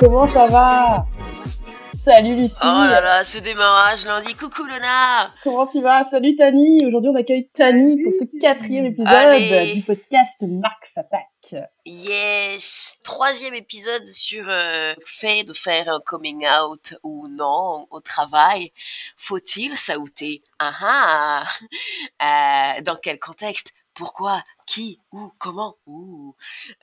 Comment ça va Salut Lucie Oh là là, ce démarrage lundi. Coucou Lona Comment tu vas Salut Tani Aujourd'hui on accueille Tani pour ce quatrième épisode Allez. du podcast Max Attack. Yes Troisième épisode sur euh, le fait de faire un coming out ou non au travail. Faut-il s'outer Ah ah Euh, Dans quel contexte? Pourquoi Qui Où Comment Où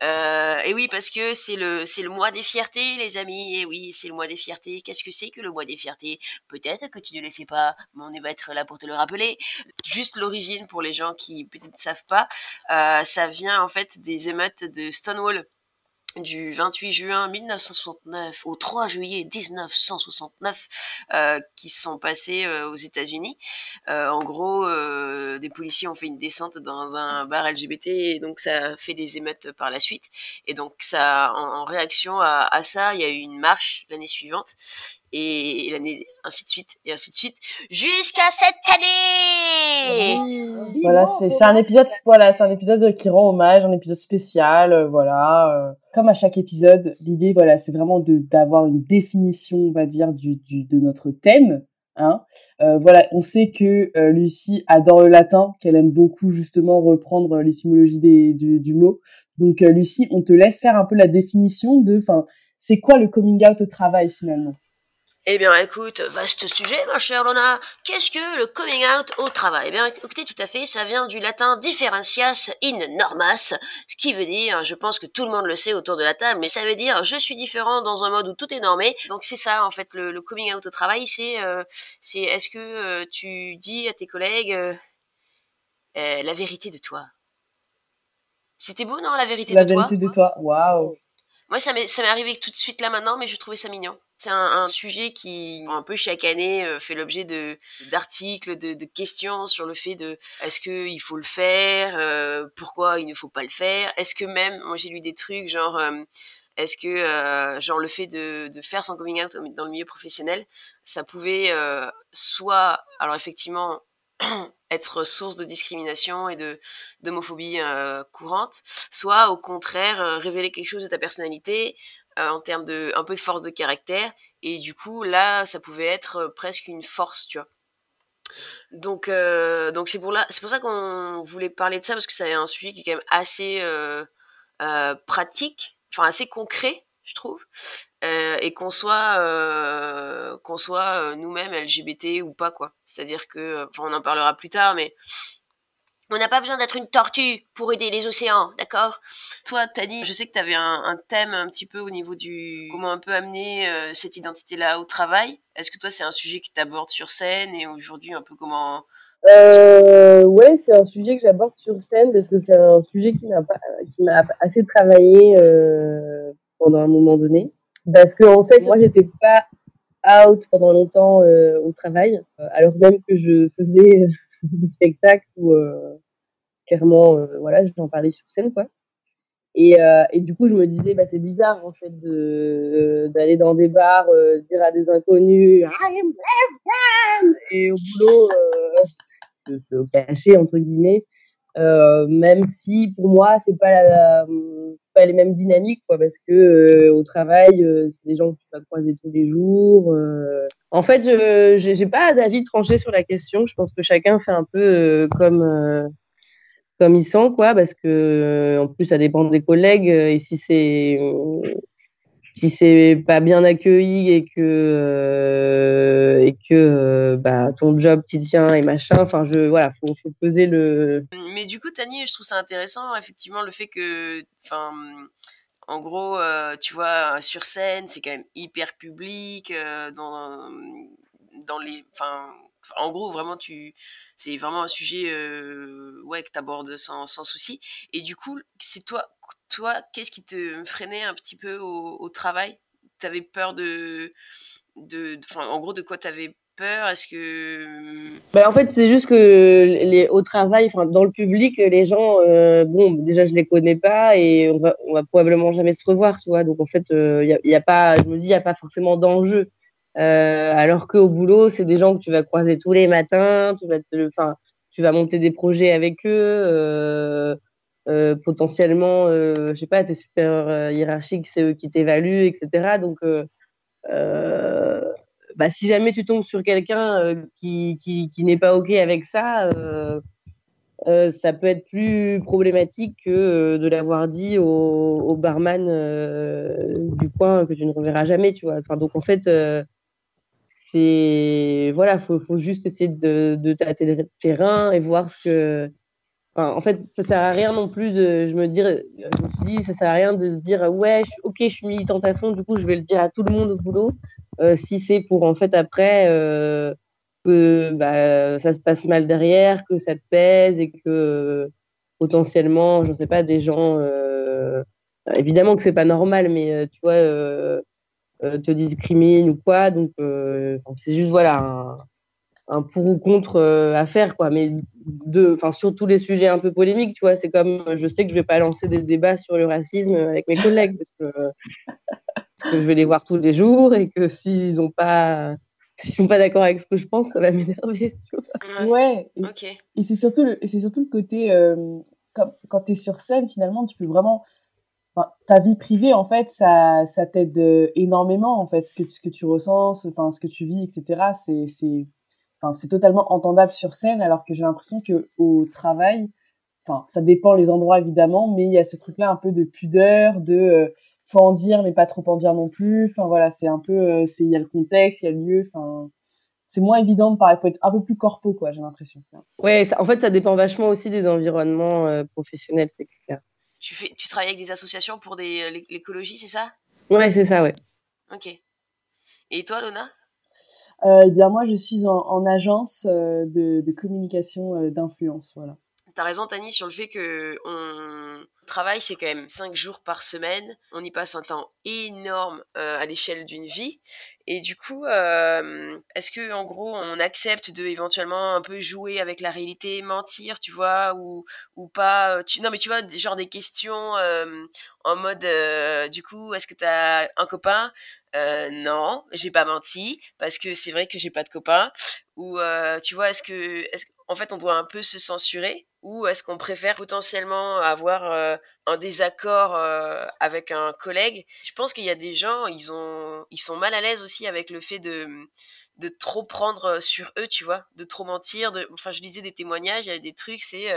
Euh, Et oui, parce que c'est le c'est le mois des fiertés, les amis. Et oui, c'est le mois des fiertés. Qu'est-ce que c'est que le mois des fiertés? Peut-être que tu ne le sais pas, mais on va être là pour te le rappeler. Juste l'origine pour les gens qui peut-être ne savent pas, euh, ça vient en fait des émeutes de Stonewall du 28 juin 1969 au 3 juillet 1969 euh, qui sont passés euh, aux États-Unis. Euh, en gros, euh, des policiers ont fait une descente dans un bar LGBT et donc ça fait des émeutes par la suite. Et donc ça, en, en réaction à, à ça, il y a eu une marche l'année suivante et l'année ainsi de suite et ainsi de suite jusqu'à cette année. Voilà, c'est c'est un épisode voilà, c'est un épisode qui rend hommage, un épisode spécial, euh, voilà. euh, comme à chaque épisode, l'idée voilà, c'est vraiment de d'avoir une définition, on va dire, du, du de notre thème. Hein. Euh, voilà, on sait que euh, Lucie adore le latin, qu'elle aime beaucoup justement reprendre l'étymologie des- du, du mot. Donc euh, Lucie, on te laisse faire un peu la définition de, enfin, c'est quoi le coming out au travail finalement? Eh bien, écoute, vaste sujet, ma chère Lona. Qu'est-ce que le coming out au travail? Eh bien, écoutez, tout à fait, ça vient du latin differentias in normas, ce qui veut dire, je pense que tout le monde le sait autour de la table, mais ça veut dire je suis différent dans un mode où tout est normé. Donc c'est ça, en fait, le, le coming out au travail, c'est, euh, c'est est-ce que euh, tu dis à tes collègues euh, la vérité de toi? C'était beau, non, la vérité La de toi? vérité de toi, waouh. Moi, ça m'est, ça m'est arrivé tout de suite là maintenant, mais je trouvais ça mignon. C'est un, un sujet qui, un peu chaque année, euh, fait l'objet de d'articles, de, de questions sur le fait de est-ce que il faut le faire, euh, pourquoi il ne faut pas le faire, est-ce que même, moi j'ai lu des trucs genre, euh, est-ce que euh, genre le fait de, de faire son coming out au- dans le milieu professionnel, ça pouvait euh, soit, alors effectivement, être source de discrimination et de d'homophobie euh, courante, soit au contraire euh, révéler quelque chose de ta personnalité euh, en termes de un peu de force de caractère et du coup là ça pouvait être presque une force tu vois. Donc donc c'est pour là c'est pour ça qu'on voulait parler de ça parce que c'est un sujet qui est quand même assez pratique enfin assez concret je trouve euh, et qu'on soit euh, qu'on soit euh, nous-mêmes LGBT ou pas quoi c'est à dire que enfin on en parlera plus tard mais on n'a pas besoin d'être une tortue pour aider les océans, d'accord? Toi, Tani, je sais que tu avais un, un thème un petit peu au niveau du comment un peu amener cette identité-là au travail. Est-ce que toi, c'est un sujet que tu abordes sur scène et aujourd'hui un peu comment Euh, ouais, c'est un sujet que j'aborde sur scène parce que c'est un sujet qui m'a qui m'a assez travaillé pendant un moment donné. Parce que en fait, moi, j'étais pas out pendant longtemps euh, au travail, euh, alors même que je faisais des spectacles où euh, clairement, euh, voilà, j'en parlais sur scène, quoi. Et, euh, et du coup, je me disais, bah, c'est bizarre en fait de d'aller dans des bars, euh, dire à des inconnus, I am lesbian, et au boulot. Euh, se, se cacher entre guillemets euh, même si pour moi c'est pas pas les mêmes dynamiques quoi parce que euh, au travail euh, c'est des gens que tu vas croiser tous les jours euh. en fait je j'ai pas d'avis tranché sur la question je pense que chacun fait un peu euh, comme euh, comme il sent quoi parce que euh, en plus ça dépend des collègues euh, et si c'est euh, si c'est pas bien accueilli et que et que bah ton job t'y tient et machin enfin je voilà faut, faut peser le mais du coup Tani je trouve ça intéressant effectivement le fait que enfin en gros, tu vois, sur scène, c'est quand même hyper public. dans, dans les, enfin, en gros, vraiment, tu, c'est vraiment un sujet, ouais, que abordes sans, sans souci. Et du coup, c'est toi, toi, qu'est-ce qui te freinait un petit peu au, au travail? T'avais peur de, de, en gros, de quoi t'avais peur? Est-ce que bah, en fait, c'est juste que au travail, dans le public, les gens, euh, bon, déjà je les connais pas et on va, va probablement jamais se revoir, tu vois? Donc en fait, euh, y, a, pas, je me dis, il y a pas forcément d'enjeu. Euh, alors qu'au boulot, c'est des gens que tu vas croiser tous les matins, tu vas, enfin, tu vas monter des projets avec eux. Euh, potentiellement, je sais pas, tes super hiérarchiques, c'est eux qui t'évaluent, etc. Donc, bah, si jamais tu tombes sur quelqu'un euh, qui, qui, n'est pas OK avec ça, euh, euh, ça peut être plus problématique que de l'avoir dit au, au barman du coin que tu ne reverras jamais, tu vois. Enfin, donc en fait, c'est voilà, faut, faut juste essayer de, de tâter le terrain et voir ce que. En fait, ça sert à rien non plus de. Je me dire, je me dit, ça sert à rien de se dire ouais, ok, je suis militante à fond, du coup, je vais le dire à tout le monde au boulot. Euh, si c'est pour en fait après euh, que bah, ça se passe mal derrière, que ça te pèse et que potentiellement, je ne sais pas, des gens, euh, évidemment que c'est pas normal, mais tu vois, te discriminent ou quoi. Donc, c'est juste voilà un, pour ou contre à faire, quoi. Mais de, enfin, sur tous les sujets un peu polémiques, tu vois, c'est comme, je sais que je vais pas lancer des débats sur le racisme avec mes collègues parce que parce que je vais les voir tous les jours et que s'ils n'ont pas s'ils sont pas d'accord avec ce que je pense, ça va m'énerver. Ouais. Et, ok. Et c'est surtout le, c'est surtout le côté euh, quand, quand tu es sur scène, finalement, tu peux vraiment enfin, ta vie privée en fait, ça ça t'aide euh, énormément en fait ce que ce que tu ressens, enfin ce que tu vis, etc. C'est c'est enfin c'est totalement entendable sur scène, alors que j'ai l'impression que au travail, enfin ça dépend les endroits évidemment, mais il y a ce truc là un peu de pudeur, de euh, faut en dire mais pas trop en dire non plus. Enfin voilà c'est un peu euh, c'est il y a le contexte il y a le lieu enfin c'est moins évident de parler faut être un peu plus corpo quoi j'ai l'impression. Ouais en fait ça dépend vachement aussi des environnements euh, professionnels c'est clair. Tu fais tu travailles avec des associations pour des euh, l'écologie c'est ça? Ouais c'est ça ouais. Ok. Et toi Lona? Eh bien moi je suis en, en agence de, de communication d'influence voilà T'as raison, Tani, sur le fait que on travaille, c'est quand même 5 jours par semaine. On y passe un temps énorme euh, à l'échelle d'une vie. Et du coup, euh, est-ce que en gros, on accepte de éventuellement un peu jouer avec la réalité, mentir, tu vois, ou ou pas tu... Non, mais tu vois, genre des questions euh, en mode, du coup, est-ce que t'as un copain? Non, j'ai pas menti parce que c'est vrai que j'ai pas de copain. Ou tu vois, est-ce que, est-ce en fait, on doit un peu se censurer ou est-ce qu'on préfère potentiellement avoir euh, un désaccord euh, avec un collègue? Je pense qu'il y a des gens, ils ont, ils sont mal à l'aise aussi avec le fait de de trop prendre sur eux, tu vois, de trop mentir. De... Enfin, je lisais des témoignages, il y a des trucs, c'est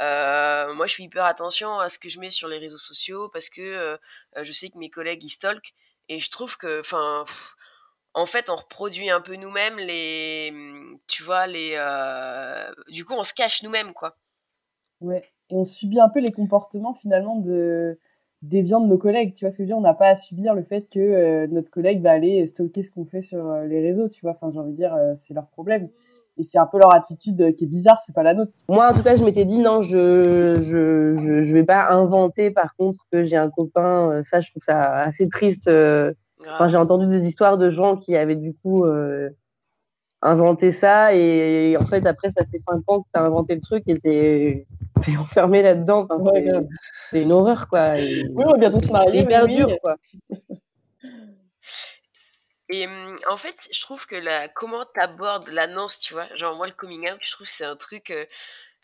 euh, moi je fais hyper attention à ce que je mets sur les réseaux sociaux parce que je sais que mes collègues ils stalkent et je trouve que, enfin, en fait, on reproduit un peu nous-mêmes les, tu vois, les, du coup, on se cache nous-mêmes, quoi. Ouais. Et on subit un peu les comportements finalement de déviants de nos collègues. Tu vois ce que je veux dire? On n'a pas à subir le fait que euh, notre collègue va aller stalker ce qu'on fait sur euh, les réseaux. Tu vois? Enfin, j'ai envie de dire, euh, c'est leur problème. Et c'est un peu leur attitude qui est bizarre, c'est pas la nôtre. Moi, en tout cas, je m'étais dit non, je je, je, je vais pas inventer. Par contre, que j'ai un copain, ça, je trouve ça assez triste. Enfin, j'ai entendu des histoires de gens qui avaient du coup inventé ça et, en fait après ça fait cinq ans que tu as inventé le truc et t'es es enfermé là-dedans. C'est une horreur quoi. Et, oui on va bientôt se marier hyper dur quoi. Et hum, en fait je trouve que la comment t'abordes l'annonce tu vois? Genre moi le coming out je trouve que c'est un truc euh,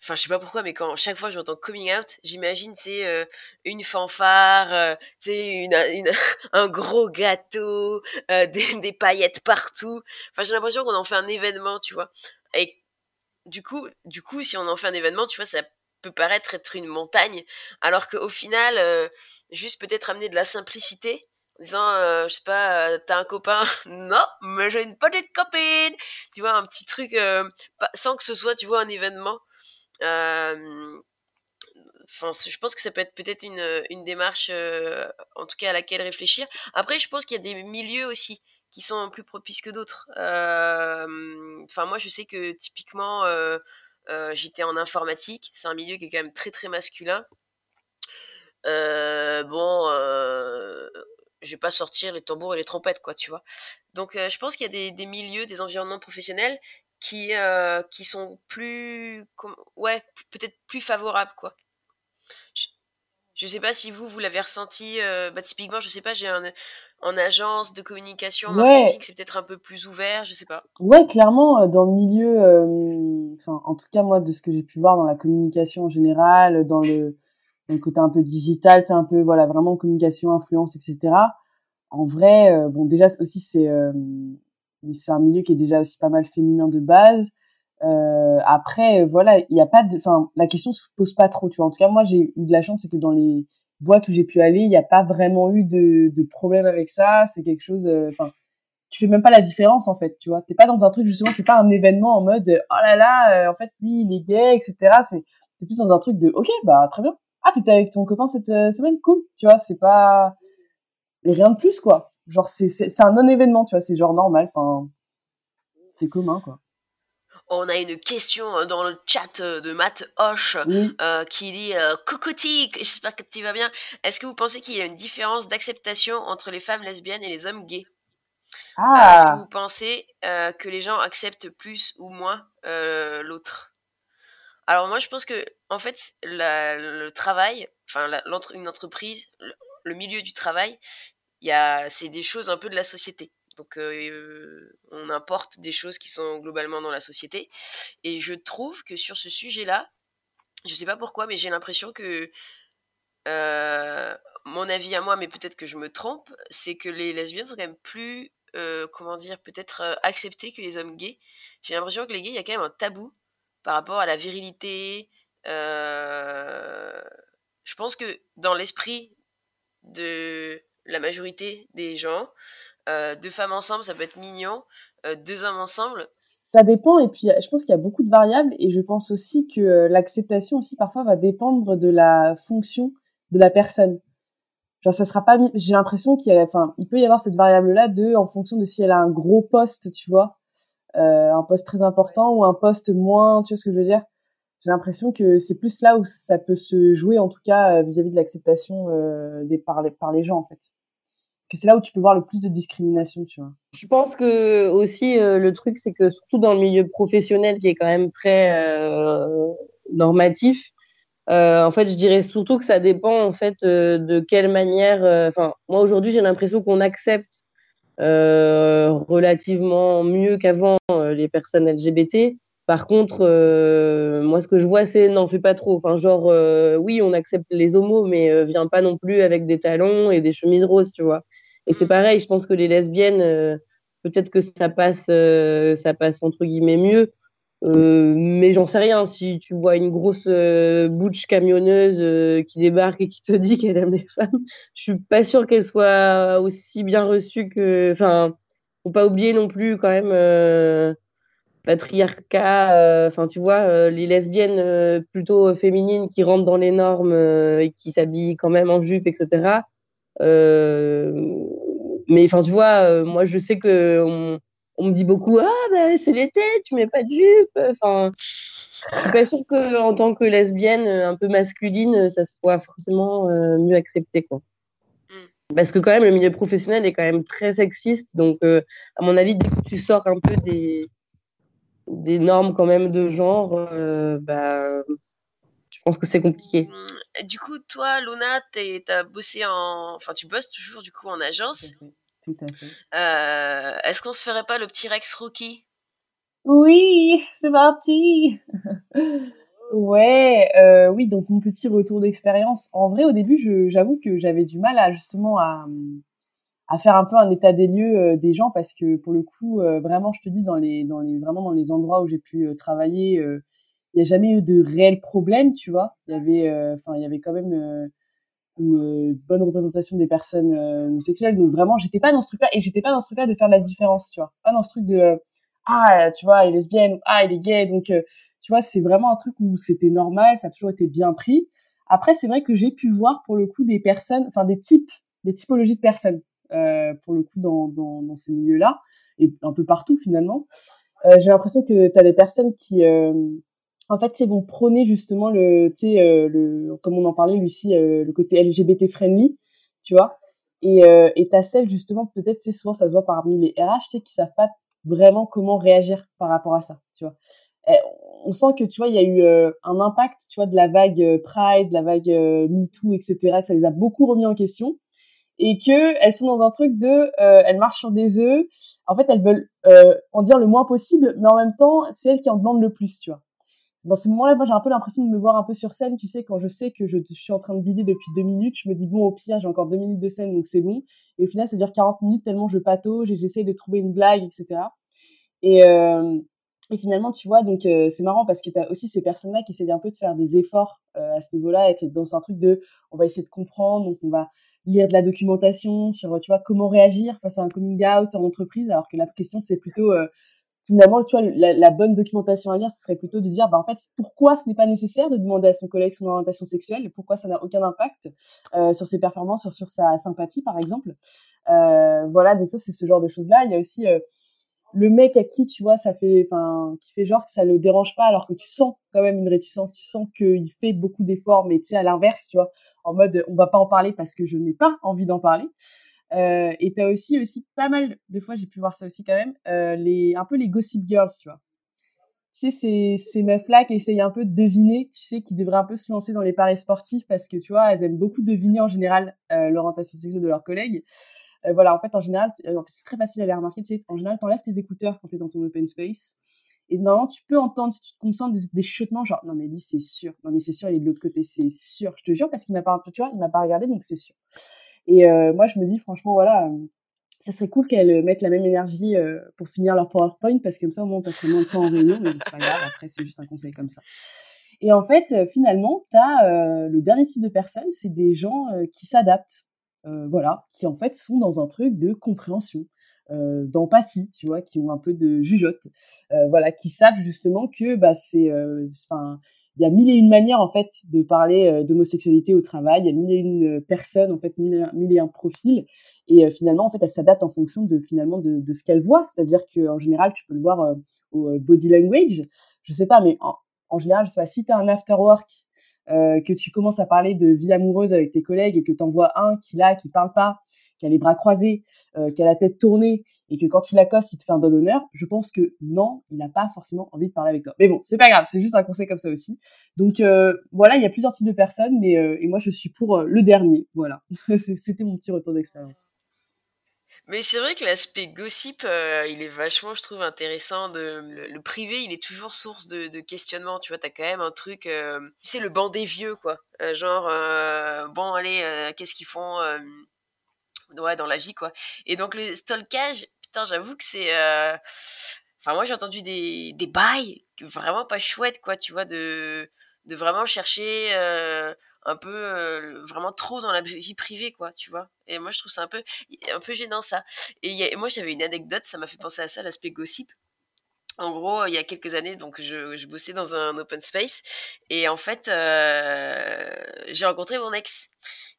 enfin je sais pas pourquoi mais quand chaque fois j'entends coming out j'imagine c'est euh, une fanfare euh, c'est une, une, un gros gâteau euh, des, des, paillettes partout enfin j'ai l'impression qu'on en fait un événement tu vois et du coup du coup si on en fait un événement tu vois ça peut paraître être une montagne alors qu'au final juste peut-être amener de la simplicité en disant, euh, je sais pas, t'as un copain? Non, mais j'ai une petite copine. Tu vois, un petit truc sans que ce soit, tu vois, un événement. Enfin, je pense que ça peut être peut-être une, une démarche, en tout cas à laquelle réfléchir. Après, je pense qu'il y a des milieux aussi qui sont plus propices que d'autres. Enfin, moi, je sais que typiquement, j'étais en informatique. C'est un milieu qui est quand même très très masculin. bon, je vais pas sortir les tambours et les trompettes, quoi, tu vois. Donc, je pense qu'il y a des, milieux, des environnements professionnels qui qui sont plus, ouais, peut-être plus favorables, quoi. Je, sais pas si vous vous l'avez ressenti. bah, typiquement, je sais pas, j'ai un en agence de communication, marketing, c'est peut-être un peu plus ouvert, je sais pas. Ouais, clairement, euh, dans le milieu, euh, enfin, en tout cas, moi, de ce que j'ai pu voir dans la communication en général, dans le, dans le côté un peu digital, c'est un peu, voilà, vraiment communication, influence, etc. En vrai, euh, bon, déjà, aussi, c'est, c'est un milieu qui est déjà aussi pas mal féminin de base. après, voilà, il n'y a pas de, enfin, la question se pose pas trop, tu vois. En tout cas, moi, j'ai eu de la chance, c'est que dans les, boîte où j'ai pu aller, il n'y a pas vraiment eu de, de problème avec ça. C'est quelque chose, euh, enfin, tu fais même pas la différence en fait, tu vois. T'es pas dans un truc justement, c'est pas un événement en mode oh là là, euh, en fait lui il est gay, etc. C'est t'es plus dans un truc de ok bah très bien. Ah t'étais avec ton copain cette euh, semaine, cool, tu vois. C'est pas rien de plus quoi. Genre c'est c'est un non événement, tu vois. C'est genre normal, enfin c'est commun quoi on a une question euh, dans le chat euh, de Matt Hoche euh, qui dit Coucoutique, j'espère que tu vas bien. Est-ce que vous pensez qu'il y a une différence d'acceptation entre les femmes lesbiennes et les hommes gays? Ah. Est-ce que vous pensez que les gens acceptent plus ou moins l'autre? Alors moi je pense que en fait le travail, enfin une entreprise, le, milieu du travail, c'est des choses un peu de la société. Donc on importe des choses qui sont globalement dans la société. Et je trouve que sur ce sujet-là, je sais pas pourquoi, mais j'ai l'impression que mon avis à moi, mais peut-être que je me trompe, c'est que les lesbiennes sont quand même plus, comment dire, peut-être acceptées que les hommes gays. J'ai l'impression que les gays, il y a quand même un tabou par rapport à la virilité. je pense que dans l'esprit de la majorité des gens, euh, deux femmes ensemble, ça peut être mignon. Euh, deux hommes ensemble. Ça dépend et puis je pense qu'il y a beaucoup de variables et je pense aussi que euh, l'acceptation aussi parfois va dépendre de la fonction de la personne. Genre ça sera pas j'ai l'impression qu'il y a enfin il peut y avoir cette variable là de en fonction de si elle a un gros poste, tu vois, euh, un poste très important ou un poste moins, tu vois ce que je veux dire? J'ai l'impression que c'est plus là où ça peut se jouer en tout cas vis-à-vis de l'acceptation des par les, gens en fait que c'est là où tu peux voir le plus de discrimination, tu vois. Je pense que aussi euh, le truc, c'est que surtout dans le milieu professionnel qui est quand même très euh, normatif, euh, en fait, je dirais surtout que ça dépend en fait de quelle manière. Enfin, moi aujourd'hui, j'ai l'impression qu'on accepte relativement mieux qu'avant les personnes LGBT. Par contre, moi, ce que je vois, c'est n'en fais pas trop. Enfin, genre, oui, on accepte les homos, mais viens pas non plus avec des talons et des chemises roses, tu vois. Et c'est pareil, je pense que les lesbiennes, euh, peut-être que ça passe, euh, ça passe entre guillemets mieux. Euh, mais j'en sais rien. Si tu vois une grosse bouche camionneuse qui débarque et qui te dit qu'elle aime les femmes, je suis pas sûre qu'elle soit aussi bien reçue que. Enfin, faut pas oublier non plus quand même patriarcat. Enfin, tu vois, les lesbiennes plutôt féminines qui rentrent dans les normes et qui s'habillent quand même en jupe, etc. Euh, mais enfin, tu vois, euh, moi, je sais que on, on me dit beaucoup ah ben c'est l'été tu mets pas de jupe enfin je suis pas sûre que en tant que lesbienne un peu masculine ça soit forcément euh, mieux accepté quoi mm. parce que quand même le milieu professionnel est quand même très sexiste donc à mon avis dès que tu sors un peu des des normes quand même de genre bah je pense que c'est compliqué. Mmh, du coup, toi, Luna, tu as bossé en. Enfin, tu bosses toujours du coup en agence. Tout à fait. Euh, est-ce qu'on se ferait pas le petit Rex Rookie? Oui, c'est parti Ouais, euh, oui, donc mon petit retour d'expérience. En vrai, au début, j'avoue que j'avais du mal à justement à, à, faire un peu un état des lieux euh, des gens parce que pour le coup, vraiment, je te dis, dans les, vraiment dans les endroits où j'ai pu travailler, il n'y a jamais eu de réel problème, tu vois. Il y avait, euh, enfin, il y avait quand même, euh, une bonne représentation des personnes homosexuelles. Donc vraiment, j'étais pas dans ce truc-là et j'étais pas dans ce truc-là de faire la différence, tu vois. Pas dans ce truc de ah, tu vois, elle est lesbienne, ah, elle est gay. Donc, tu vois, c'est vraiment un truc où c'était normal, ça a toujours été bien pris. Après, c'est vrai que j'ai pu voir pour le coup des personnes, enfin des types, des typologies de personnes, euh, pour le coup dans, ces milieux-là et un peu partout finalement. Euh, j'ai l'impression que tu as des personnes qui, euh, en fait, vont prôner justement le, euh, comme on en parlait, Lucie, euh, le côté LGBT friendly, tu vois. Et euh, t'as celles justement, peut-être, c'est souvent ça se voit parmi les RH, tu sais, qui savent pas vraiment comment réagir par rapport à ça, tu vois. Et on sent que tu vois, il y a eu un impact, tu vois, de la vague Pride, de la vague MeToo, etc. Que ça les a beaucoup remis en question et que elles sont dans un truc de euh, elles marchent sur des œufs. En fait elles veulent euh, en dire le moins possible mais en même temps c'est elles qui en demandent le plus tu vois. Dans ces moments-là moi j'ai un peu l'impression de me voir un peu sur scène. Tu sais quand je sais que je, suis en train de bider depuis deux minutes je me dis bon au pire j'ai encore deux minutes de scène donc c'est bon. Et au final ça dure 40 minutes tellement je patauge et j'essaie de trouver une blague etc et euh, et finalement, tu vois, donc c'est marrant parce que tu as aussi ces personnes-là qui essaient un peu de faire des efforts à ce niveau-là, être dans un truc de, on va essayer de comprendre, donc on va lire de la documentation sur, tu vois, comment réagir face à un coming out en entreprise, alors que la question, c'est plutôt, euh, finalement, tu vois, la, bonne documentation à lire, ce serait plutôt de dire, bah, en fait, pourquoi ce n'est pas nécessaire de demander à son collègue son orientation sexuelle, pourquoi ça n'a aucun impact euh, sur ses performances, sur, sur sa sympathie, par exemple? Euh, voilà, donc ça, c'est ce genre de choses-là. Il y a aussi le mec à qui, tu vois, ça fait, enfin, qui fait genre que ça le dérange pas, alors que tu sens quand même une réticence, tu sens qu'il fait beaucoup d'efforts, mais tu sais, à l'inverse, tu vois, en mode on va pas en parler parce que je n'ai pas envie d'en parler. Euh, et t'as aussi aussi pas mal de fois j'ai pu voir ça aussi quand même euh, les un peu les gossip girls tu vois. Tu sais ces ces meufs là qui essayent un peu de deviner tu sais qui devraient un peu se lancer dans les paris sportifs parce que tu vois elles aiment beaucoup deviner en général euh, l'orientation sexuelle de leurs collègues. Euh, voilà en fait en général c'est très facile à les remarquer tu sais en général t'enlèves tes écouteurs quand t'es dans ton open space et normalement, tu peux entendre, si tu te concentres, des, des chuchotements, genre, non, mais lui, c'est sûr. Non, mais c'est sûr, il est de l'autre côté, c'est sûr. Je te jure, parce qu'il m'a pas, tu vois, il m'a pas regardé, donc c'est sûr. Et euh, moi, je me dis, franchement, voilà, euh, ça serait cool qu'elles mettent la même énergie euh, pour finir leur PowerPoint, parce que comme ça, au moins, on passerait moins de temps en réunion, mais c'est pas grave, après, c'est juste un conseil comme ça. Et en fait, finalement, tu as le dernier type de personnes, c'est des gens qui s'adaptent, voilà, qui en fait sont dans un truc de compréhension. Euh, d'empathie, tu vois, qui ont un peu de jugeote, euh, voilà, qui savent justement que bah c'est, euh, enfin, il y a mille et une manières en fait de parler d'homosexualité au travail, il y a mille et une personnes en fait, mille, et un profils, et finalement en fait elles s'adaptent en fonction de finalement de, ce qu'elles voient, c'est-à-dire que en général tu peux le voir au body language, je sais pas, mais en, général je sais pas si t'as un after work euh, que tu commences à parler de vie amoureuse avec tes collègues et que t'en vois un qui là qui parle pas qui a les bras croisés, euh, qui a la tête tournée, et que quand tu l'accostes, il te fait un don d'honneur, je pense que non, il n'a pas forcément envie de parler avec toi. Mais bon, c'est pas grave, c'est juste un conseil comme ça aussi. Donc euh, voilà, il y a plusieurs types de personnes, mais euh, et moi je suis pour euh, le dernier. Voilà, c'était mon petit retour d'expérience. Mais c'est vrai que l'aspect gossip, il est vachement, je trouve, intéressant. De, le, privé, il est toujours source de, questionnement. Tu vois, t'as quand même un truc, tu sais, le banc des vieux, quoi. Genre, bon, allez, qu'est-ce qu'ils font dans la vie, quoi. Et donc, le stalkage, putain, j'avoue que c'est. Euh... Enfin, moi, j'ai entendu des, des bails vraiment pas chouettes, quoi, tu vois, de, de vraiment chercher euh, un peu, euh, vraiment trop dans la vie privée, quoi, tu vois. Et moi, je trouve ça un peu, un peu gênant, ça. Et moi, j'avais une anecdote, ça m'a fait penser à ça, l'aspect gossip. En gros, il y a quelques années, donc je, je bossais dans un open space et en fait, j'ai rencontré mon ex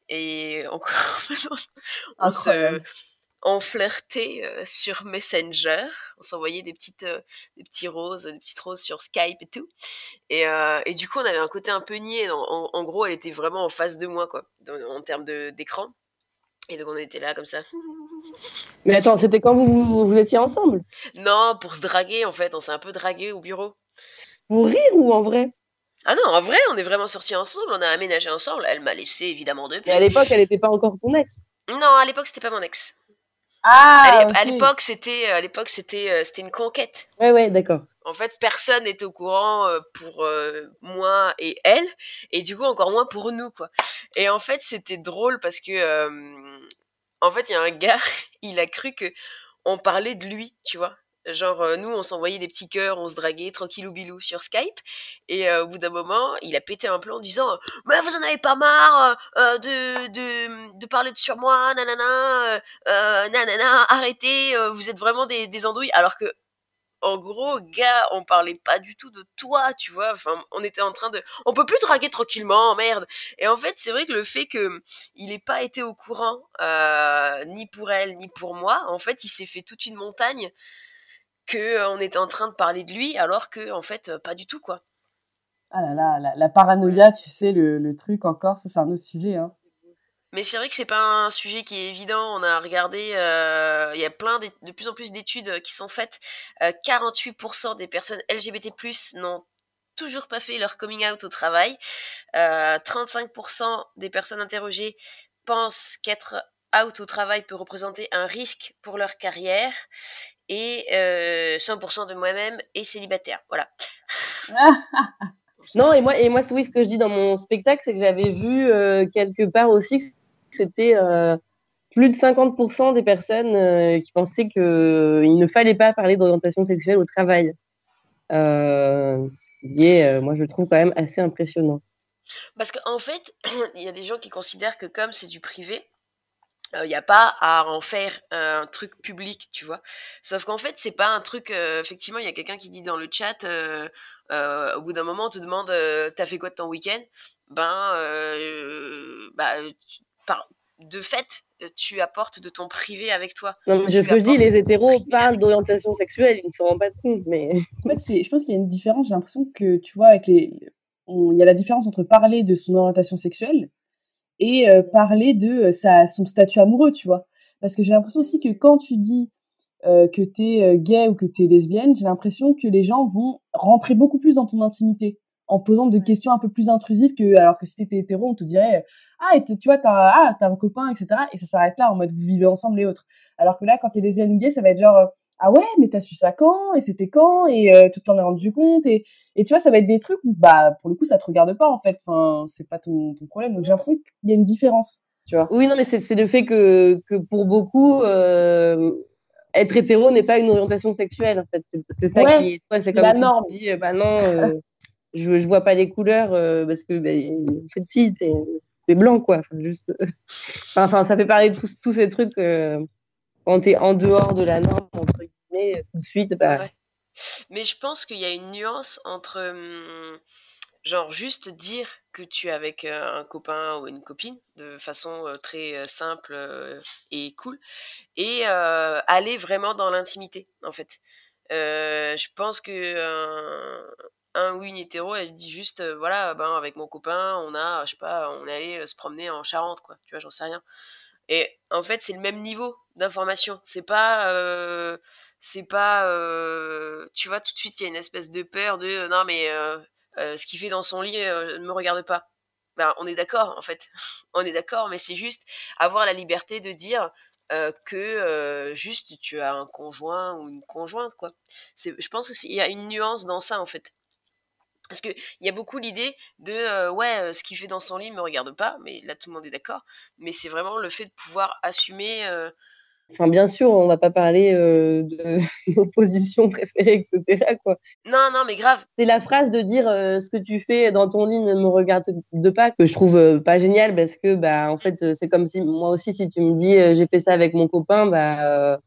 et on, on se on flirtait euh, sur Messenger, on s'envoyait des petites euh, des petits roses, des petites roses sur Skype et tout. Et, euh, et du coup, on avait un côté un peu niais. En, en, gros, elle était vraiment en face de moi, quoi, en termes d'écran. Et donc on était là comme ça. Mais attends, c'était quand vous, vous, étiez ensemble? Non, pour se draguer en fait. On s'est un peu dragué au bureau. Pour rire ou en vrai? Ah non, en vrai, on est vraiment sortis ensemble, on a aménagé ensemble. Elle m'a laissé évidemment depuis. Mais à l'époque, elle n'était pas encore ton ex. Non, à l'époque, c'était pas mon ex. Ah. À l'époque, c'était, à l'époque, c'était, euh, c'était une conquête. Ouais, ouais, d'accord. En fait, personne n'était au courant euh, pour euh, moi et elle, et du coup encore moins pour nous, quoi. Et en fait, c'était drôle parce que, en fait, il y a un gars, il a cru que on parlait de lui, tu vois. Genre, euh, nous, on s'envoyait des petits cœurs, on se draguait tranquillou bilou sur Skype. Et euh, au bout d'un moment, il a pété un plan en disant Mais vous en avez pas marre euh, de, de, de parler de sur moi, nanana, nanana, arrêtez, vous êtes vraiment des, des andouilles. Alors que, en gros, gars, on parlait pas du tout de toi, tu vois. Enfin, on était en train de. On peut plus draguer tranquillement, merde. Et en fait, c'est vrai que le fait que il ait pas été au courant, ni pour elle, ni pour moi, en fait, il s'est fait toute une montagne que on était en train de parler de lui, alors que en fait, pas du tout, quoi. Ah là là, la, paranoïa, tu sais, le, truc encore, ça c'est un autre sujet. Hein. Mais c'est vrai que c'est pas un sujet qui est évident. On a regardé, il y a plein de, de plus en plus d'études qui sont faites. 48% des personnes LGBT+ n'ont toujours pas fait leur coming out au travail. 35% des personnes interrogées pensent qu'être out au travail peut représenter un risque pour leur carrière et 100% euh, de moi-même est célibataire. Voilà. non, et moi, et moi, oui, ce que je dis dans mon spectacle, c'est que j'avais vu euh, quelque part aussi que c'était euh, plus de 50% des personnes qui pensaient qu'il ne fallait pas parler d'orientation sexuelle au travail. ce qui est, moi, je le trouve quand même assez impressionnant. Parce qu'en fait, il y a des gens qui considèrent que comme c'est du privé, il euh, n'y a pas à en faire un truc public, tu vois. Sauf qu'en fait, c'est pas un truc. Euh, effectivement, il y a quelqu'un qui dit dans le chat, euh, au bout d'un moment, on te demande, t'as fait quoi de ton week-end? Ben, bah, de fait, tu apportes de ton privé avec toi. Non, ce que je dis, les hétéros parlent d'orientation sexuelle, ils ne se rendent pas compte, mais. En fait, je pense qu'il y a une différence. J'ai l'impression que, tu vois, avec les, il y a la différence entre parler de son orientation sexuelle et euh, parler de euh, sa, son statut amoureux, tu vois. Parce que j'ai l'impression aussi que quand tu dis euh, que t'es gay ou que t'es lesbienne, j'ai l'impression que les gens vont rentrer beaucoup plus dans ton intimité en posant des questions un peu plus intrusives que alors que si t'étais hétéro, on te dirait ah et tu vois t'as ah t'as un copain etc et ça s'arrête là en mode vous vivez ensemble et autres. Alors que là quand t'es lesbienne ou gay, ça va être genre ah ouais mais t'as su ça quand? Et c'était quand? Et tu t'en es rendu compte? Et et tu vois, ça va être des trucs où, bah, pour le coup, ça te regarde pas, en fait. Enfin, c'est pas ton, ton problème. Donc, j'ai l'impression qu'il y a une différence, tu vois. Oui, non, mais c'est le fait que, que pour beaucoup, euh, être hétéro n'est pas une orientation sexuelle, en fait. C'est ça qui est, c'est comme la norme. Tu dis, euh, bah non, euh, je, je vois pas les couleurs parce que, bah, en fait, si, t'es blanc, quoi. Enfin, juste, enfin, ça fait parler de tous, ces trucs quand t'es en dehors de la norme, entre guillemets, tout de suite, bah. Mais je pense qu'il y a une nuance entre, genre, juste dire que tu es avec un copain ou une copine de façon très simple et cool, et aller vraiment dans l'intimité, en fait. je pense que un, ou une hétéro, elle dit juste, voilà, ben, avec mon copain, on a, je sais pas, on est allé se promener en Charente, quoi. Tu vois, j'en sais rien. Et en fait, c'est le même niveau d'information. C'est pas c'est pas euh, tu vois tout de suite il y a une espèce de peur de euh, non mais euh, ce qu'il fait dans son lit ne me regarde pas. Ben, on est d'accord en fait. On est d'accord mais c'est juste avoir la liberté de dire que juste tu as un conjoint ou une conjointe quoi. Je pense qu'il y a une nuance dans ça en fait. Parce que il y a beaucoup l'idée de ouais ce qu'il fait dans son lit ne me regarde pas mais là tout le monde est d'accord mais c'est vraiment le fait de pouvoir assumer Enfin, bien sûr, on va pas parler euh, de nos positions préférées, etc. Quoi. Non, non, mais grave. C'est la phrase de dire euh, ce que tu fais dans ton lit ne me regarde de pas que je trouve euh, pas génial parce que bah en fait c'est comme si moi aussi si tu me dis j'ai fait ça avec mon copain bah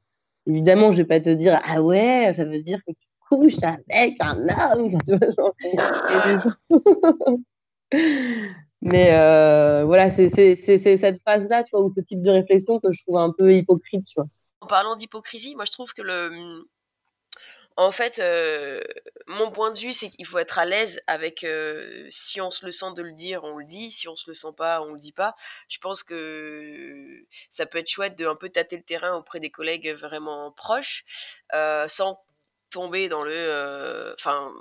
évidemment je vais pas te dire ah ouais ça veut dire que tu couches avec un homme. Mais euh, voilà, c'est cette phase-là, tu vois, ou ce type de réflexion que je trouve un peu hypocrite, tu vois. En parlant d'hypocrisie, moi je trouve que le. En fait, euh, mon point de vue, c'est qu'il faut être à l'aise avec. Euh, si on se le sent de le dire, on le dit. Si on se le sent pas, on le dit pas. Je pense que ça peut être chouette de un peu tâter le terrain auprès des collègues vraiment proches, sans tomber dans le. Enfin,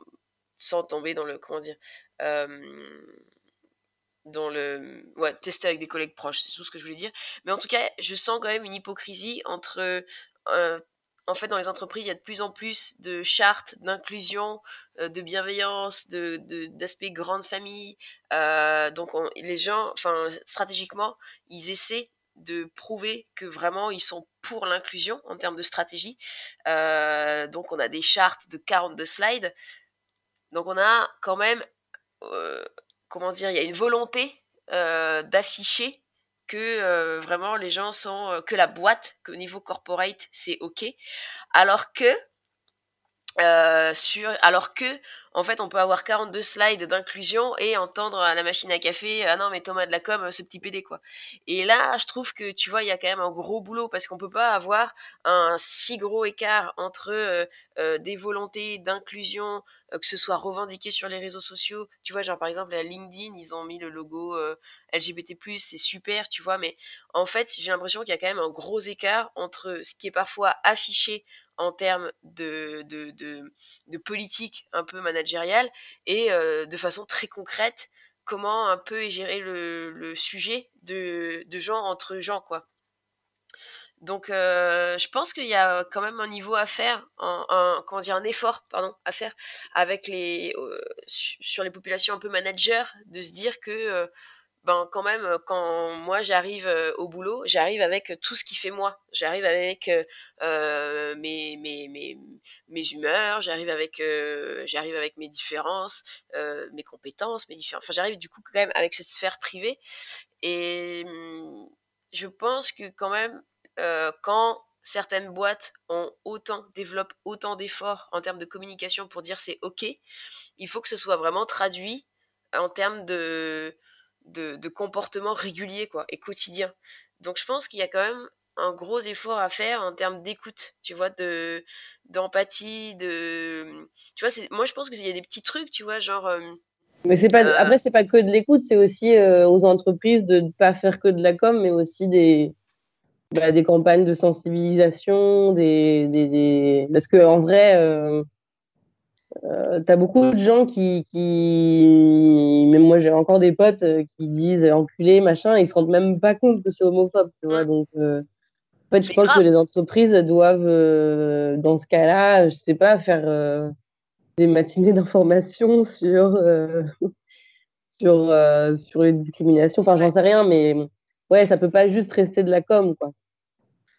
sans tomber dans le. Comment dire dans le ouais tester avec des collègues proches c'est tout ce que je voulais dire mais en tout cas je sens quand même une hypocrisie entre euh, en fait dans les entreprises il y a de plus en plus de chartes d'inclusion euh, de bienveillance de d'aspect grande famille euh, donc les gens enfin stratégiquement ils essaient de prouver que vraiment ils sont pour l'inclusion en termes de stratégie. Donc on a des chartes de 42 slides. Donc on a quand même, comment dire, il y a une volonté euh, d'afficher que vraiment les gens sont, que la boîte, qu'au niveau corporate c'est ok. Alors que euh, sur, alors que, en fait, on peut avoir 42 slides d'inclusion et entendre à la machine à café, ah non, mais Thomas de la com, ce petit PD, quoi. Et là, je trouve que, tu vois, il y a quand même un gros boulot parce qu'on peut pas avoir un si gros écart entre euh, euh, des volontés d'inclusion, que ce soit revendiqué sur les réseaux sociaux. Tu vois, genre, par exemple, à LinkedIn, ils ont mis le logo LGBT+, c'est super, tu vois, mais en fait, j'ai l'impression qu'il y a quand même un gros écart entre ce qui est parfois affiché en termes de, de, politique un peu managériale et euh, de façon très concrète comment un peu gérer le, le sujet de, de gens entre gens quoi. Donc euh, je pense qu'il y a quand même un niveau à faire, un, comment dire, un effort pardon à faire avec les euh, sur les populations un peu managers de se dire que ben quand même euh, quand moi j'arrive euh, au boulot j'arrive avec tout ce qui fait moi. J'arrive avec euh, mes, humeurs j'arrive avec j'arrive avec mes différences mes compétences mes différences enfin j'arrive du coup quand même avec cette sphère privée. Et hum, je pense que quand même quand certaines boîtes ont autant développent autant d'efforts en termes de communication pour dire c'est ok il faut que ce soit vraiment traduit en termes de de, comportement régulier quoi, et quotidien. Donc je pense qu'il y a quand même un gros effort à faire en termes d'écoute, tu vois, de d'empathie, de tu vois, moi je pense qu'il y a des petits trucs, tu vois, genre euh, mais c'est pas euh, après c'est pas que de l'écoute, c'est aussi euh, aux entreprises de ne pas faire que de la com mais aussi des bah, des campagnes de sensibilisation, des, des, des... parce que en vrai euh, t'as beaucoup de gens qui, qui... même moi j'ai encore des potes euh, qui disent enculé machin, ils se rendent même pas compte que c'est homophobe, tu vois. Donc, euh, en fait, je pense que les entreprises doivent, dans ce cas-là, je sais pas, faire des matinées d'information sur sur sur les discriminations. Enfin, j'en sais rien, mais ouais, ça peut pas juste rester de la com, quoi.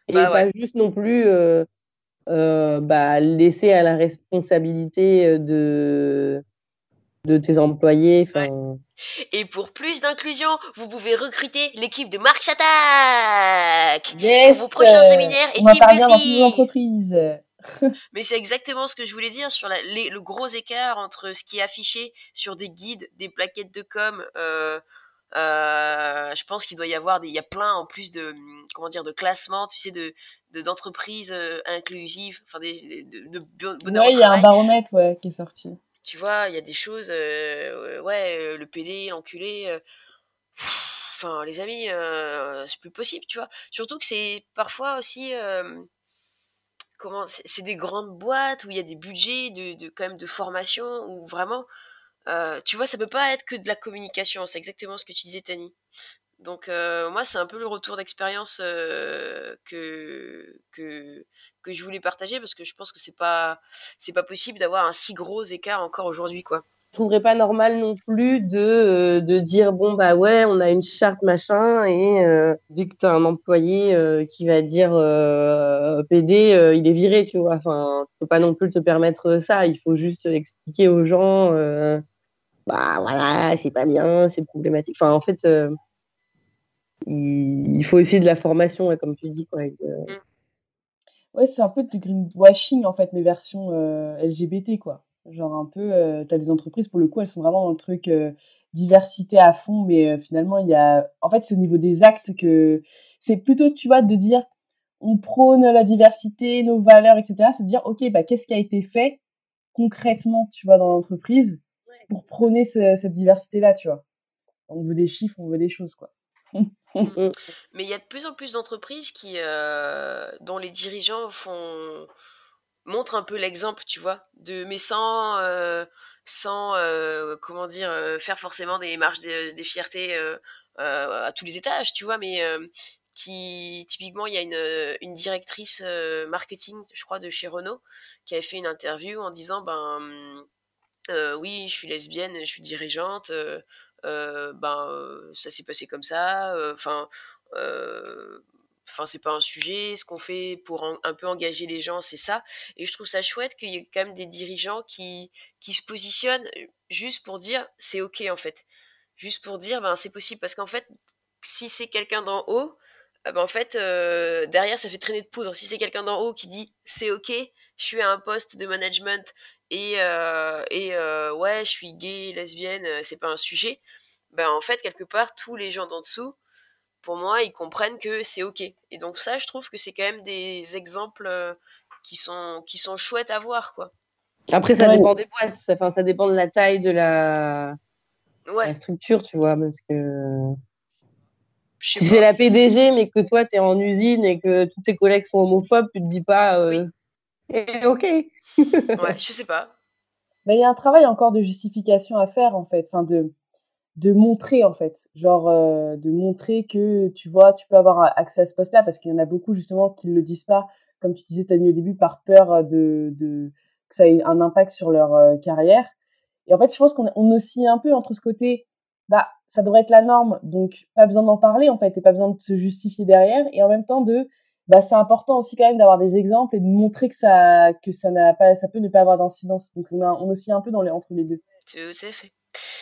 Et bah pas juste non plus euh, bah, laisser à la responsabilité euh, de, de tes employés. Et pour plus d'inclusion, vous pouvez recruter l'équipe de Marc Chattac yes, pour vos prochains séminaires et on team building. dans. Mais c'est exactement ce que je voulais dire sur la, le gros écart entre ce qui est affiché sur des guides, des plaquettes de com. Euh, euh, je pense qu'il doit y avoir des, il y a plein en plus de, comment dire, de classements, tu sais, de, d'entreprises euh, inclusives, enfin des, de, de Ouais, il y a un baromètre ouais, qui est sorti. Tu vois, il y a des choses, euh, ouais, le PD, l'enculé. Enfin, les amis, c'est plus possible, tu vois. Surtout que c'est parfois aussi comment c'est des grandes boîtes où il y a des budgets de, de quand même de formation où vraiment euh, tu vois, ça peut pas être que de la communication. C'est exactement ce que tu disais, Tani. Donc euh, moi, c'est un peu le retour d'expérience euh, que, que que je voulais partager parce que je pense que c'est pas pas possible d'avoir un si gros écart encore aujourd'hui, quoi. Je trouverais pas normal non plus de de dire bon bah ouais, on a une charte machin et vu que tu as un employé qui va dire PD, il est viré, tu vois. Enfin, peux pas non plus te permettre ça. Il faut juste expliquer aux gens bah voilà, c'est pas bien, c'est problématique. Enfin, en fait, euh, il, faut aussi de la formation, comme tu dis. Quoi, mm. Ouais, c'est un peu de greenwashing, en fait, mais version euh, LGBT, quoi. Genre un peu, euh, tu as des entreprises, pour le coup, elles sont vraiment dans le truc diversité à fond, mais finalement, il y a... En fait, c'est au niveau des actes que... C'est plutôt, tu vois, de dire, on prône la diversité, nos valeurs, etc. C'est de dire, OK, bah, qu'est-ce qui a été fait concrètement, tu vois, dans l'entreprise pour prôner cette diversité-là, tu vois? On veut des chiffres, on veut des choses, quoi. Mais il y a de plus en plus d'entreprises qui, euh, dont les dirigeants font montrent un peu l'exemple, tu vois, de mais sans euh, sans euh, comment dire faire forcément des marches des fiertés à tous les étages, tu vois, mais qui typiquement il y a une, directrice marketing, je crois, de chez Renault, qui avait fait une interview en disant ben oui, je suis lesbienne, je suis dirigeante, ben ça s'est passé comme ça. Enfin, enfin c'est pas un sujet ce qu'on fait pour un peu engager les gens c'est ça et je trouve ça chouette qu'il y ait quand même des dirigeants qui qui se positionnent juste pour dire c'est ok en fait juste pour dire ben c'est possible parce qu'en fait si c'est quelqu'un d'en haut ah ben, en fait derrière ça fait traîner de poudre si c'est quelqu'un d'en haut qui dit c'est ok je suis à un poste de management et et ouais je suis gay lesbienne c'est pas un sujet ben en fait quelque part tous les gens d'en dessous pour moi, ils comprennent que c'est ok. Et donc ça, je trouve que c'est quand même des exemples euh, qui sont qui sont chouettes à voir, quoi. Après, ça dépend des boîtes. Enfin, ça dépend de la taille de la, la structure, tu vois, parce que si c'est la PDG, mais que toi, tu es en usine et que tous tes collègues sont homophobes, tu te dis pas, euh, eh, ok. ouais, je sais pas. Mais il y a un travail encore de justification à faire, en fait. Enfin, de de montrer en fait, genre euh, de montrer que tu vois, tu peux avoir accès à ce poste-là parce qu'il y en a beaucoup justement qui ne le disent pas, comme tu disais Tani au début, par peur de, de que ça ait un impact sur leur euh, carrière. Et en fait, je pense qu'on on oscille un peu entre ce côté, bah ça devrait être la norme, donc pas besoin d'en parler en fait, et pas besoin de se justifier derrière, et en même temps de bah c'est important aussi quand même d'avoir des exemples et de montrer que ça que ça n'a pas ça peut ne pas avoir d'incidence. Donc on a on oscille un peu dans les entre les deux. Tout à fait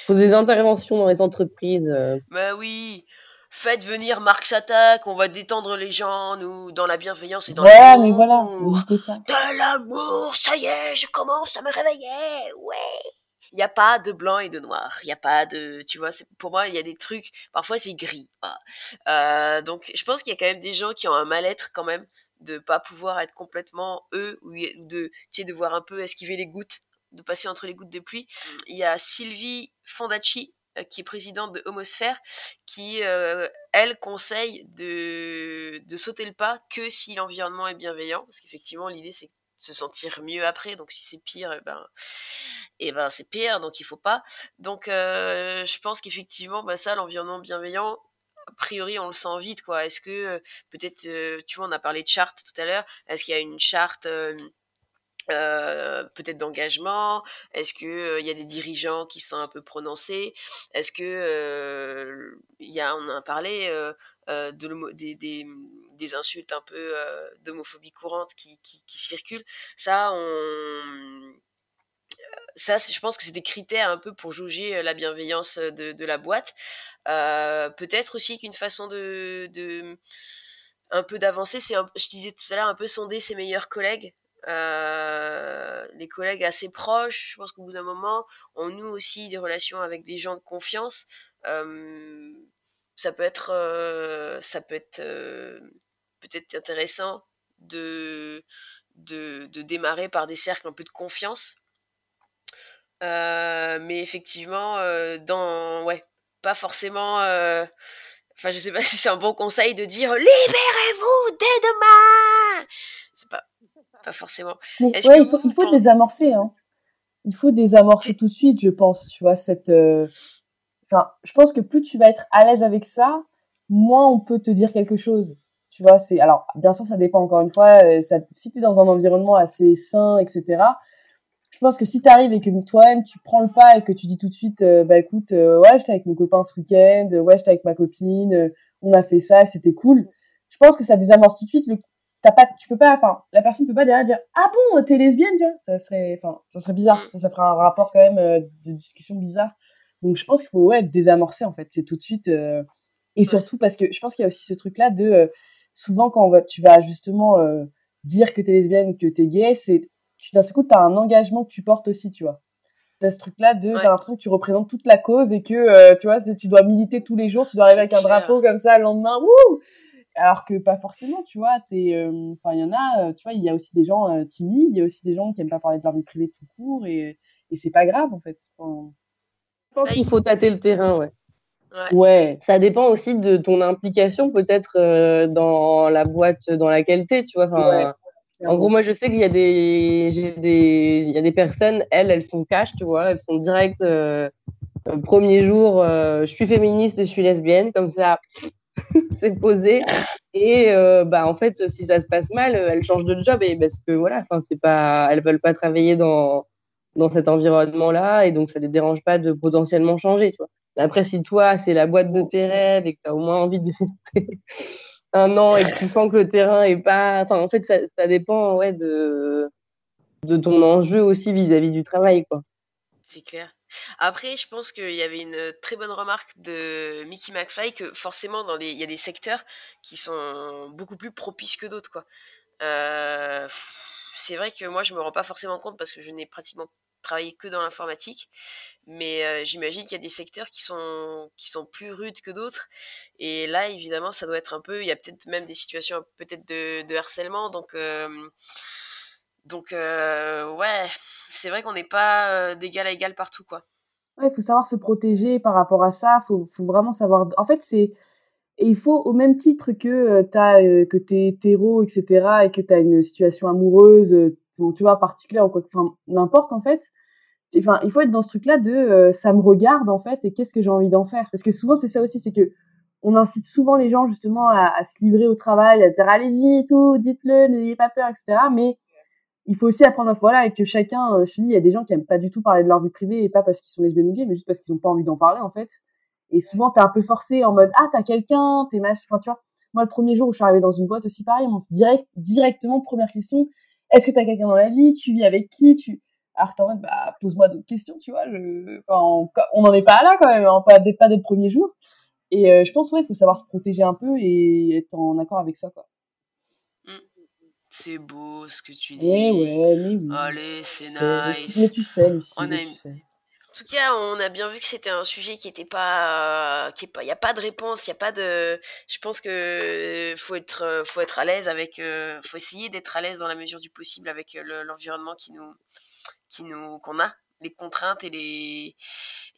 faut des interventions dans les entreprises. Euh. Bah oui. Faites venir Marc Satak, on va détendre les gens, nous, dans la bienveillance et dans ouais, mais voilà, De l'amour, ça y est, je commence à me réveiller, ouais. Il n'y a pas de blanc et de noir. Il n'y a pas de, tu vois, pour moi, il y a des trucs, parfois c'est gris. Euh, donc, je pense qu'il y a quand même des gens qui ont un mal-être quand même de pas pouvoir être complètement eux ou de, tu sais, de voir un peu esquiver les gouttes de passer entre les gouttes de pluie. Mm. Il y a Sylvie Fondacci, euh, qui est présidente de Homosphère, qui, euh, elle, conseille de, de sauter le pas que si l'environnement est bienveillant, parce qu'effectivement, l'idée, c'est se sentir mieux après, donc si c'est pire, eh ben, et eh ben c'est pire, donc il faut pas. Donc, euh, je pense qu'effectivement, bah, ça, l'environnement bienveillant, a priori, on le sent vite, quoi. Est-ce que, peut-être, tu vois, on a parlé de charte tout à l'heure, est-ce qu'il y a une charte euh, peut-être d'engagement? Est-ce que il euh, y a des dirigeants qui sont un peu prononcés? Est-ce que euh, il y a on a parlé de des, des, des, insultes un peu d'homophobie courante qui, qui, qui, circulent Ça, on ça, je pense que c'est des critères un peu pour juger la bienveillance de, la boîte. peut-être aussi qu'une façon de, de un peu d'avancer, c'est, je disais tout à l'heure, un peu sonder ses meilleurs collègues euh, les collègues assez proches. Je pense qu'au bout d'un moment, on noue aussi des relations avec des gens de confiance. Euh, ça peut être, euh, ça peut être peut-être intéressant de, de, de, démarrer par des cercles un peu de confiance. mais effectivement, dans ouais, pas forcément. Enfin, je sais pas si c'est un bon conseil de dire libérez-vous dès demain. C'est pas pas forcément. il faut, il faut désamorcer. Hein. Il faut désamorcer tout de suite, je pense. Tu vois, cette. Euh, enfin, je pense que plus tu vas être à l'aise avec ça, moins on peut te dire quelque chose. Tu vois, c'est. Alors, bien sûr, ça dépend encore une fois. Euh, ça... Si tu es dans un environnement assez sain, etc., je pense que si tu arrives et que toi-même tu prends le pas et que tu dis tout de suite, euh, bah écoute, ouais, j'étais avec mon copain ce week-end, ouais, j'étais avec ma copine, on a fait ça, c'était cool. Je pense que ça désamorce tout de suite le, pas, tu peux pas, enfin, la personne peut pas derrière dire ah bon t'es lesbienne, tu vois, ça serait, enfin, ça serait bizarre, ça, ça ferait un rapport quand même euh, de discussion bizarre. Donc je pense qu'il faut ouais désamorcer en fait, c'est tout de suite euh, et surtout parce que je pense qu'il y a aussi ce truc là de euh, souvent quand va, tu vas justement dire que t'es lesbienne, que t'es gay, c'est d'un seul coup t'as un engagement que tu portes aussi, tu vois. T'as ce truc là de t'as l'impression que tu représentes toute la cause et que tu vois tu dois militer tous les jours, tu dois arriver avec un drapeau comme ça le lendemain, wouh alors que pas forcément, tu vois, t'es, euh, enfin, il y en a, euh, tu vois, il y a aussi des gens euh, timides, il y a aussi des gens qui aiment pas parler de leur vie privée tout court, et, et c'est pas grave, en fait. Je pense qu'il faut tâter le terrain, ouais. Ouais. Ça dépend aussi de ton implication, peut-être, dans la boîte dans laquelle t'es, tu vois. En gros, moi, je sais qu'il y a des, j'ai des, il y a des personnes, elles, elles sont cash, tu vois, elles sont direct, premier jour, je suis féministe et je suis lesbienne, comme ça, c'est posé. Et euh, bah, en fait, si ça se passe mal, elles changent de job et parce que voilà, enfin, c'est pas, elles veulent pas travailler dans, dans cet environnement-là et donc ça les dérange pas de potentiellement changer, tu vois. Après, si toi, c'est la boîte de tes rêves et que tu as au moins envie de rester un an et que tu sens que le terrain est pas. Enfin, en fait, ça, ça dépend ouais, de, de ton enjeu aussi vis-à-vis du travail. quoi. C'est clair. Après, je pense qu'il y avait une très bonne remarque de Mickey McFly que forcément, il y a des secteurs qui sont beaucoup plus propices que d'autres. Euh, c'est vrai que moi, je me rends pas forcément compte parce que je n'ai pratiquement travaillé que dans l'informatique, mais euh, j'imagine qu'il y a des secteurs qui sont qui sont plus rudes que d'autres. Et là, évidemment, ça doit être un peu. Il y a peut-être même des situations peut-être de, harcèlement, donc. Euh, donc ouais, c'est vrai qu'on n'est pas d'égal à égal partout quoi. Ouais, il faut savoir se protéger par rapport à ça. Faut, faut vraiment savoir. En fait, c'est et il faut, au même titre que euh, t'as, euh, que t'es hétéro, etc., et que t'as une situation amoureuse, euh, tu vois, particulière ou quoi, enfin, n'importe, en fait. Enfin, il faut être dans ce truc-là de ça me regarde, en fait, et qu'est-ce que j'ai envie d'en faire? Parce que souvent, c'est ça aussi, c'est que on incite souvent les gens, justement, à, à, se livrer au travail, à dire allez-y, tout, dites-le, n'ayez pas peur, etc. Mais il faut aussi apprendre voilà, et que chacun, je dis, il y a des gens qui aiment pas du tout parler de leur vie privée, et pas parce qu'ils sont lesbiennes ou gays, mais juste parce qu'ils ont pas envie d'en parler, en fait. Et souvent, t'es un peu forcé en mode, ah, t'as quelqu'un, t'es machin, enfin, tu vois. Moi, le premier jour où je suis arrivée dans une boîte aussi pareil, on direct, directement, première question, est-ce que t'as quelqu'un dans la vie? Tu vis avec qui? Tu, alors t'es en mode, bah, pose-moi d'autres questions, tu vois. Je... Enfin, on n'en est pas là, quand même, hein, pas, dès, pas dès le premier jour. Et euh, je pense, ouais, il faut savoir se protéger un peu et être en accord avec ça, quoi. Mmh. C'est beau ce que tu Eh dis. ouais, mais oui. Allez, c'est nice. Mais tu sais, Lucie, On a mais une- tu sais. En tout cas, on a bien vu que c'était un sujet qui était pas, qui est pas, il y a pas de réponse, il y a pas de. Je pense que faut être, faut être à l'aise avec, euh, faut essayer d'être à l'aise dans la mesure du possible avec euh, le- l'environnement qui nous, qui nous, qu'on a, les contraintes et les,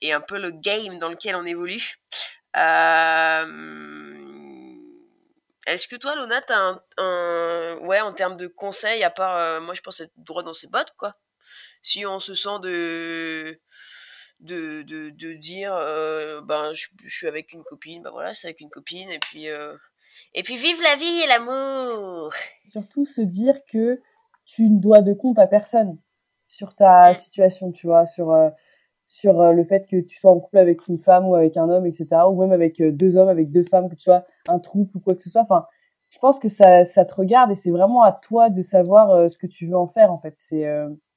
et un peu le game dans lequel on évolue. Euh, Est-ce que toi, Lona, t'as un, un, ouais, en termes de conseils, à part, euh, moi, je pense être droit dans ses bottes, quoi. Si on se sent de de, de, dire euh, ben je, suis avec une copine ben voilà c'est avec une copine et puis et puis vive la vie et l'amour Surtout se dire que tu ne dois de compte à personne sur ta situation, tu vois, sur, euh, sur euh, le fait que tu sois en couple avec une femme ou avec un homme, etc., ou même avec euh, deux hommes, avec deux femmes, que tu sois un trouble ou quoi que ce soit. Enfin, je pense que ça, ça te regarde et c'est vraiment à toi de savoir ce que tu veux en faire, en fait. C'est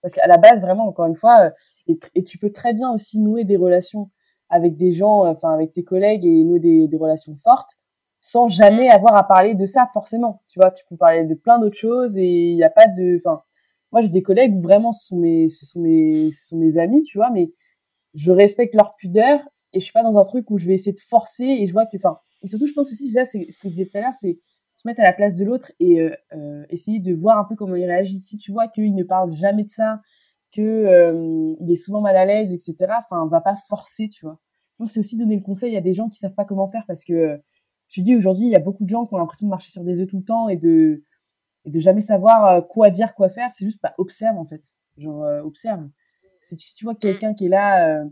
parce qu'à la base, vraiment, encore une fois, et, et tu peux très bien aussi nouer des relations avec des gens, enfin avec tes collègues et nouer des, des relations fortes sans jamais avoir à parler de ça forcément. Tu vois, tu peux parler de plein d'autres choses et il n'y a pas de, enfin, moi j'ai des collègues où vraiment ce sont mes, amis, tu vois, mais je respecte leur pudeur et je suis pas dans un truc où je vais essayer de forcer et je vois que, enfin, et surtout je pense aussi c'est ça, c'est ce que je disais tout à l'heure, c'est se mettre à la place de l'autre et euh, euh, essayer de voir un peu comment il réagit. Si tu vois qu'il ne parle jamais de ça, que euh, il est souvent mal à l'aise, etc. Enfin, va pas forcer, tu vois. C'est aussi donner le conseil à des gens qui savent pas comment faire parce que je dis aujourd'hui, il y a beaucoup de gens qui ont l'impression de marcher sur des œufs tout le temps et de et de jamais savoir euh, quoi dire, quoi faire. C'est juste pas observe en fait. Genre euh, observe. Si tu vois quelqu'un qui est là, euh,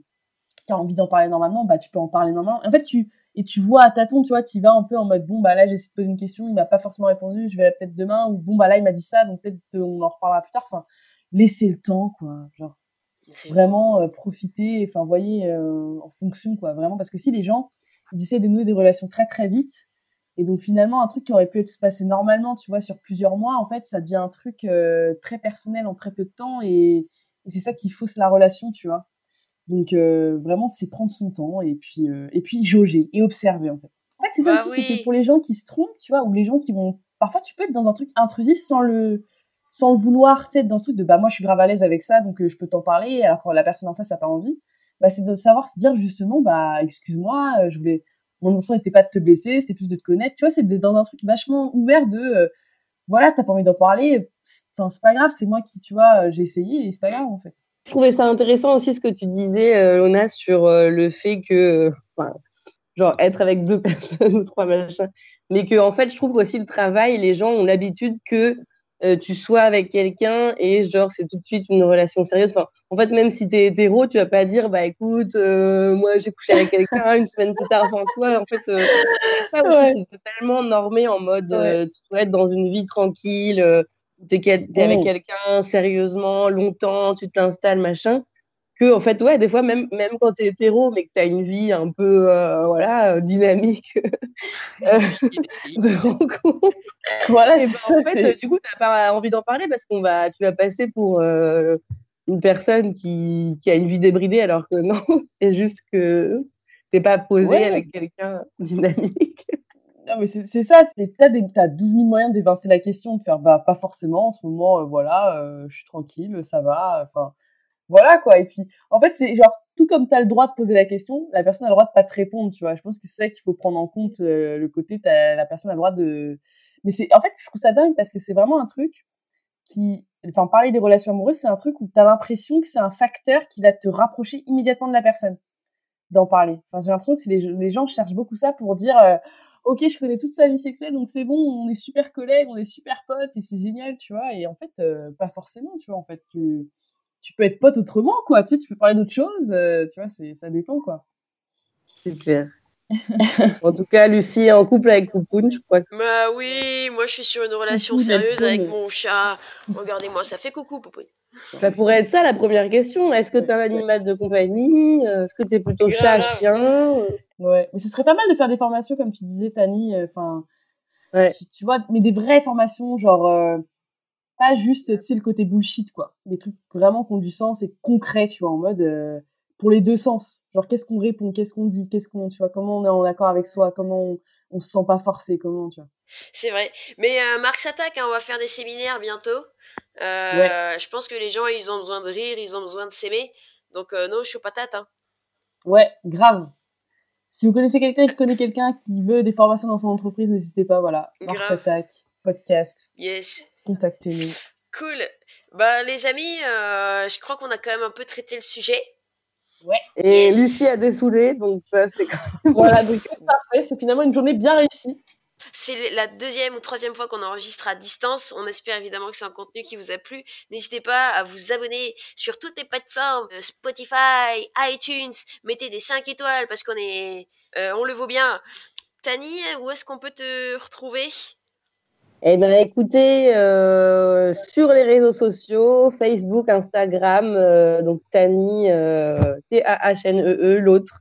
qui a envie d'en parler normalement, bah tu peux en parler normalement. En fait, tu et tu vois à tâtons, tu vois, tu vas un peu en mode bon bah là j'ai essayé de poser une question, il m'a pas forcément répondu, je vais peut-être demain ou bon bah là il m'a dit ça, donc peut-être on en reparlera plus tard. Enfin, laissez le temps quoi, genre vraiment euh, profiter, enfin voyez en fonction quoi, vraiment parce que si les gens ils essaient de nouer des relations très très vite et donc finalement un truc qui aurait pu être se passer normalement, tu vois, sur plusieurs mois, en fait ça devient un truc euh, très personnel en très peu de temps et, et c'est ça qui fausse la relation, tu vois. Donc euh, vraiment c'est prendre son temps et puis euh, et puis jauger et observer en fait. En fait c'est ça Bah aussi, c'est que pour les gens qui se trompent, tu vois, ou les gens qui vont parfois tu peux être dans un truc intrusif sans le sans le vouloir, tu sais, dans ce truc de bah moi je suis grave à l'aise avec ça donc je peux t'en parler alors que la personne en face a pas envie. Bah c'est de savoir se dire justement bah excuse-moi, je voulais mon intention n'était pas de te blesser, c'était plus de te connaître. Tu vois, c'est dans un truc vachement ouvert de euh, voilà, t'as pas envie d'en parler, enfin c'est pas grave, c'est moi qui tu vois, euh, j'ai essayé et c'est pas grave en fait. Je trouvais ça intéressant aussi ce que tu disais, euh, Lona, sur le fait que, enfin, genre, être avec deux personnes ou trois machins, mais que, en fait, je trouve qu'aussi le travail, les gens ont l'habitude que euh, tu sois avec quelqu'un et, genre, c'est tout de suite une relation sérieuse. Enfin, en fait, même si t'es hétéro, tu vas pas dire, bah écoute, euh, moi j'ai couché avec quelqu'un une semaine plus tard. Enfin, tu vois, en fait, euh, ça aussi, Ouais. c'est totalement normé en mode, euh, tu dois être dans une vie tranquille. euh, t'es t'es avec quelqu'un sérieusement, longtemps, tu t'installes, machin, que en fait ouais des fois même même quand tu es hétéro mais que tu as une vie un peu euh, voilà dynamique euh, de rencontre. Voilà ben, en fait du coup tu pas envie d'en parler parce qu'on va tu vas passer pour euh, une personne qui, qui, a une vie débridée alors que non c'est juste que t'es pas posé avec quelqu'un dynamique. Non, mais c'est ça, t'as as 12 000 moyens d'évincer la question, de faire bah pas forcément en ce moment, voilà, je suis tranquille, ça va, enfin voilà quoi. Et puis, en fait, c'est genre tout comme tu as le droit de poser la question, la personne a le droit de pas te répondre, tu vois. Je pense que c'est ça qu'il faut prendre en compte euh, le côté as, la personne a le droit de. Mais c'est en fait, je trouve ça dingue parce que c'est vraiment un truc qui, enfin, parler des relations amoureuses, c'est un truc où tu as l'impression que c'est un facteur qui va te rapprocher immédiatement de la personne d'en parler. Enfin, j'ai l'impression que les, les gens cherchent beaucoup ça pour dire. Euh, ok, je connais toute sa vie sexuelle, donc c'est bon, on est super collègues, on est super potes et c'est génial, tu vois. Et en fait, euh, pas forcément, tu vois. En fait, tu, tu peux être pote autrement, quoi. Tu sais, tu peux parler d'autre chose. Euh, tu vois, c'est, ça dépend, quoi. Super. en tout cas, Lucie est en couple avec Poupoune, je crois. Bah oui, moi je suis sur une relation sérieuse avec mon chat. Regardez-moi, ça fait coucou, Poupoune. Ça pourrait être ça la première question. Est-ce que tu as un animal de compagnie? Euh, Est-ce que tu es plutôt chat, chien? Ouais, mais ce serait pas mal de faire des formations, comme tu disais, Tani. Euh, enfin, tu, vois, mais des vraies formations, genre pas juste tu sais le côté bullshit quoi. Des trucs vraiment qui ont du sens et concrets tu vois en mode euh, pour les deux sens. Genre qu'est-ce qu'on répond qu'est-ce qu'on dit qu'est-ce qu'on tu vois comment on est en accord avec soi comment on, on se sent pas forcé comment tu vois. C'est vrai. Mais euh, Marc s'attaque hein, on va faire des séminaires bientôt. Euh, je pense que les gens ils ont besoin de rire ils ont besoin de s'aimer. Donc non je suis patate hein. ouais grave. Si vous connaissez quelqu'un qui connaît quelqu'un qui veut des formations dans son entreprise n'hésitez pas voilà. Marc s'attaque. Podcast. Yes contactez-nous. Cool. Bah, les amis, euh, je crois qu'on a quand même un peu traité le sujet. Ouais. Et Lucie a dessoulé, donc ça, c'est Voilà, donc parfait. C'est finalement une journée bien réussie. C'est la deuxième ou troisième fois qu'on enregistre à distance. On espère évidemment que c'est un contenu qui vous a plu. N'hésitez pas à vous abonner sur toutes les plateformes euh, Spotify, iTunes. Mettez des 5 étoiles parce qu'on est, euh, on le vaut bien. Tani, où est-ce qu'on peut te retrouver? Eh bien, écoutez, euh, sur les réseaux sociaux, Facebook, Instagram, euh, donc Tani, euh, T-A-H-N-E-E, l'autre,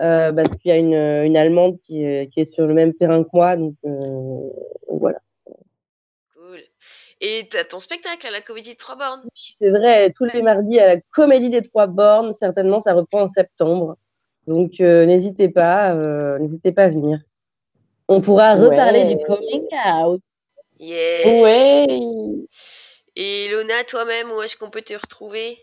euh, parce qu'il y a une, une Allemande qui est, qui est, sur le même terrain que moi, donc voilà. Cool. Et tu as ton spectacle à la Comédie des Trois Bornes Oui, c'est vrai, tous les mardis à la Comédie des Trois Bornes, certainement ça reprend en septembre. Donc n'hésitez pas, n'hésitez pas à venir. On pourra reparler du coming out. Yes. Ouais. Et Lona, toi-même, où est-ce qu'on peut te retrouver?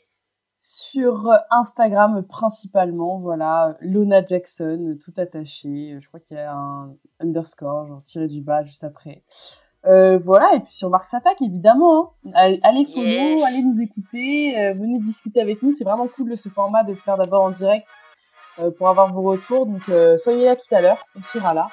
Sur Instagram principalement, voilà, Lona Jackson, tout attaché. Je crois qu'il y a un underscore, genre tiré du bas juste après. Euh, voilà, et puis sur Marx Attack, évidemment. Hein. Allez, follow, allez nous écouter, euh, venez discuter avec nous. C'est vraiment cool ce format de le faire d'abord en direct euh, pour avoir vos retours. Donc soyez là tout à l'heure, on sera là.